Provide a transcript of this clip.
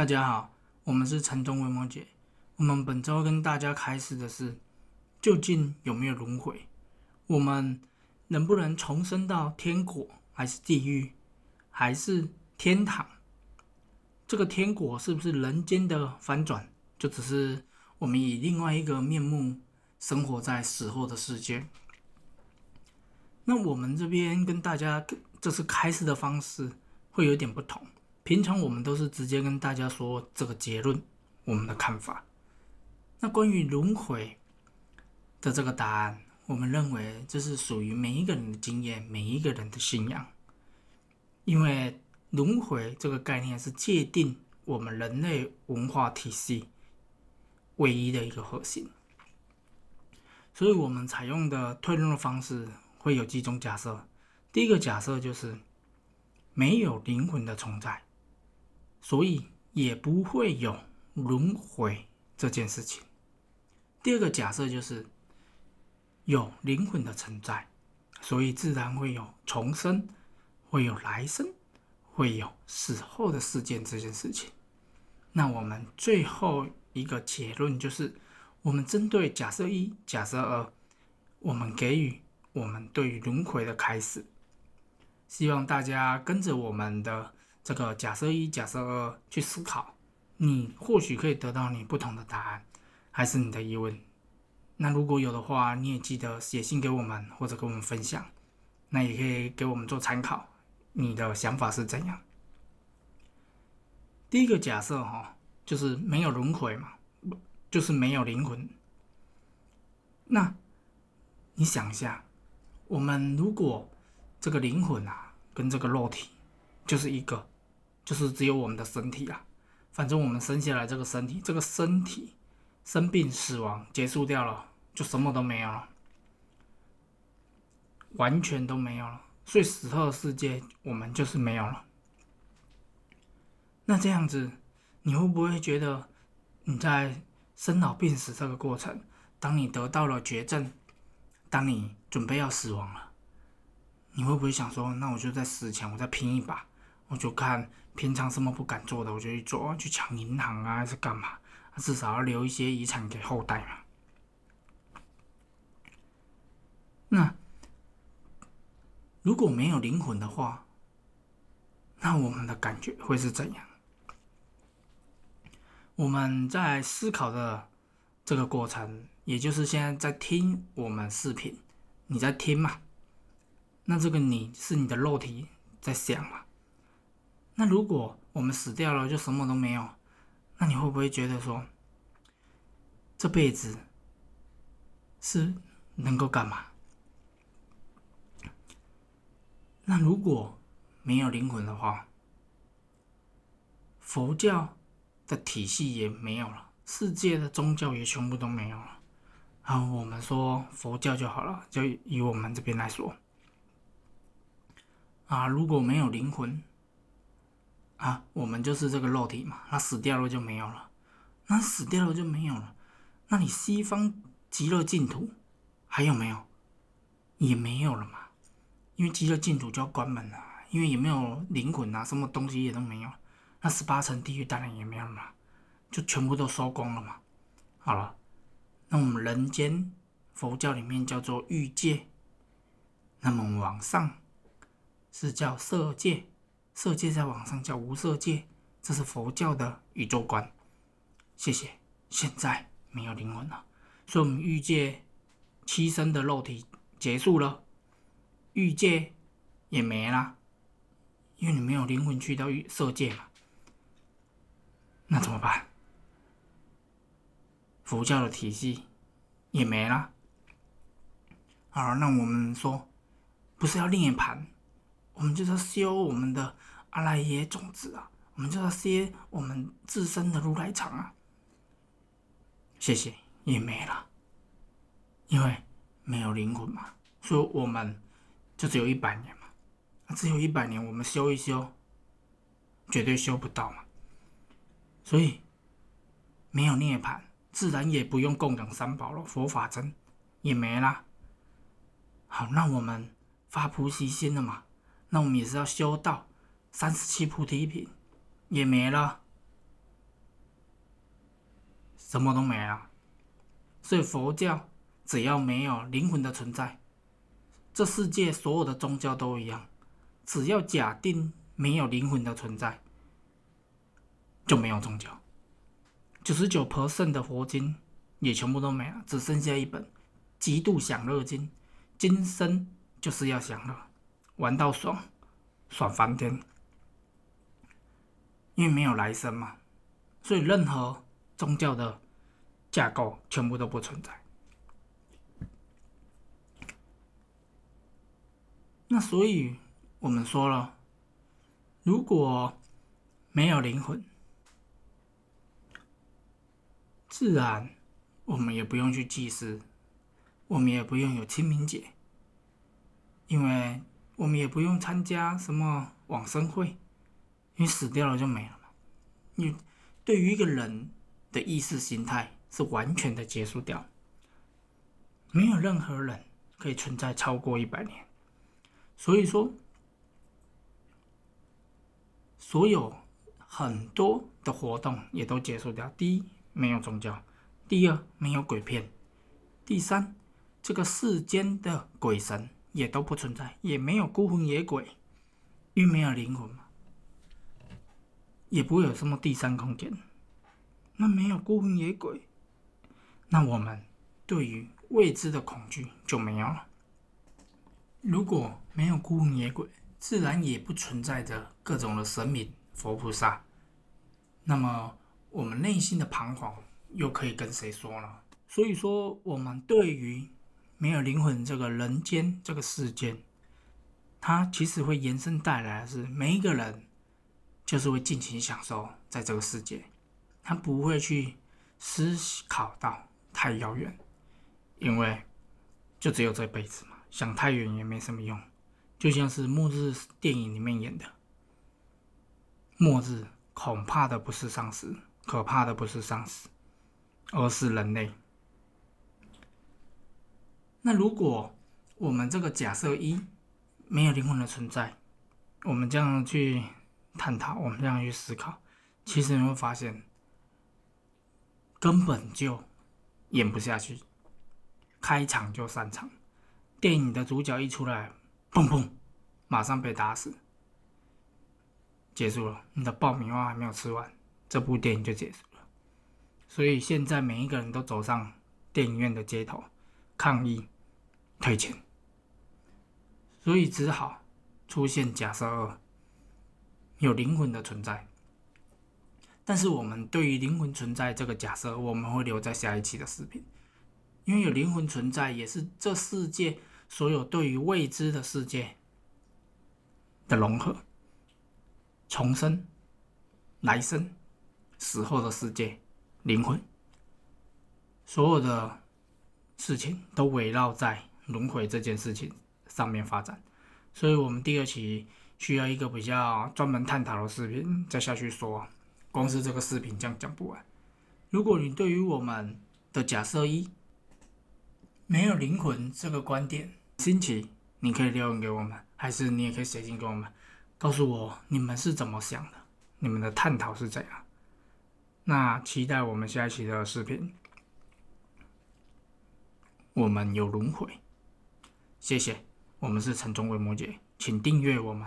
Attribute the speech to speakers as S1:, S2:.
S1: 大家好，我们是城中维摩姐。我们本周跟大家开始的是，究竟有没有轮回？我们能不能重生到天国，还是地狱，还是天堂？这个天国是不是人间的翻转？就只是我们以另外一个面目生活在死后的世界？那我们这边跟大家这次开始的方式会有点不同。平常我们都是直接跟大家说这个结论，我们的看法。那关于轮回的这个答案，我们认为这是属于每一个人的经验，每一个人的信仰。因为轮回这个概念是界定我们人类文化体系唯一的一个核心，所以我们采用的推论的方式会有几种假设。第一个假设就是没有灵魂的存在。所以也不会有轮回这件事情。第二个假设就是有灵魂的存在，所以自然会有重生，会有来生，会有死后的事件这件事情。那我们最后一个结论就是，我们针对假设一、假设二，我们给予我们对于轮回的开始，希望大家跟着我们的。这个假设一、假设二去思考，你或许可以得到你不同的答案，还是你的疑问。那如果有的话，你也记得写信给我们，或者跟我们分享。那也可以给我们做参考，你的想法是怎样？第一个假设哈，就是没有轮回嘛，就是没有灵魂。那你想一下，我们如果这个灵魂啊，跟这个肉体就是一个。就是只有我们的身体啊，反正我们生下来这个身体，这个身体生病死亡结束掉了，就什么都没有了，完全都没有了。所以死后的世界我们就是没有了。那这样子，你会不会觉得你在生老病死这个过程，当你得到了绝症，当你准备要死亡了，你会不会想说，那我就在死前我再拼一把？我就看平常什么不敢做的，我就去做，去抢银行啊，还是干嘛？至少要留一些遗产给后代嘛。那如果没有灵魂的话，那我们的感觉会是怎样？我们在思考的这个过程，也就是现在在听我们视频，你在听嘛？那这个你是你的肉体在想嘛？那如果我们死掉了，就什么都没有，那你会不会觉得说，这辈子是能够干嘛？那如果没有灵魂的话，佛教的体系也没有了，世界的宗教也全部都没有了。啊，我们说佛教就好了，就以我们这边来说，啊，如果没有灵魂。啊，我们就是这个肉体嘛，那死掉了就没有了，那死掉了就没有了，那你西方极乐净土还有没有？也没有了嘛，因为极乐净土就要关门了，因为也没有灵魂啊，什么东西也都没有，那十八层地狱当然也没有了嘛，就全部都收光了嘛。好了，那我们人间佛教里面叫做欲界，那么往上是叫色界。色界在网上叫无色界，这是佛教的宇宙观。谢谢。现在没有灵魂了，所以我们欲界七身的肉体结束了，欲界也没了，因为你没有灵魂去到欲色界嘛。那怎么办？佛教的体系也没了。好，那我们说，不是要涅盘？我们就是要修我们的阿赖耶种子啊，我们就要修我们自身的如来藏啊。谢谢，也没了，因为没有灵魂嘛，所以我们就只有一百年嘛。只有一百年，我们修一修，绝对修不到嘛。所以没有涅槃，自然也不用供养三宝了，佛法真也没了。好，那我们发菩提心了嘛？那我们也是要修到三十七菩提品，也没了。什么都没了。所以佛教只要没有灵魂的存在，这世界所有的宗教都一样，只要假定没有灵魂的存在，就没有宗教。九十九 percent 的佛经也全部都没了，只剩下一本《极度享乐经》，今生就是要享乐，玩到爽，爽翻天。因为没有来生嘛，所以任何宗教的架构全部都不存在。那所以我们说了，如果没有灵魂，自然我们也不用去祭祀，我们也不用有清明节，因为我们也不用参加什么往生会，你死掉了就没了嘛。你对于一个人的意识形态是完全的结束掉，没有任何人可以存在超过一百年。所以说，所有很多的活动也都结束掉。第一，没有宗教；第二，没有鬼片；第三，这个世间的鬼神也都不存在，也没有孤魂野鬼，因为没有灵魂嘛，也不会有什么第三空间。那没有孤魂野鬼，那我们对于未知的恐惧就没有了。如果没有孤魂野鬼，自然也不存在着各种的神明、佛菩萨。那么，我们内心的彷徨又可以跟谁说呢？所以说，我们对于没有灵魂这个人间这个世界，它其实会延伸带来的是每一个人就是会尽情享受在这个世界，他不会去思考到太遥远，因为就只有这辈子嘛。想太远也没什么用，就像是末日电影里面演的，末日恐怕的不是丧尸，可怕的不是丧尸，而是人类。那如果我们这个假设一没有灵魂的存在，我们这样去探讨，我们这样去思考，其实你会发现根本就演不下去，开场就散场。电影的主角一出来，砰砰，马上被打死，结束了。你的爆米花还没有吃完，这部电影就结束了。所以现在每一个人都走上电影院的街头抗议退钱，所以只好出现假设二，有灵魂的存在。但是我们对于灵魂存在这个假设，我们会留在下一期的视频，因为有灵魂存在也是这世界。所有对于未知的世界的融合、重生、来生、死后的世界、灵魂，所有的事情都围绕在轮回这件事情上面发展。所以，我们第二期需要一个比较专门探讨的视频再下去说。光是这个视频这样讲不完。如果你对于我们的假设一没有灵魂这个观点，新奇，你可以留言给我们，还是你也可以写信给我们，告诉我你们是怎么想的，你们的探讨是怎样。那期待我们下一期的视频。我们有轮回，谢谢。我们是城中为摩羯，请订阅我们。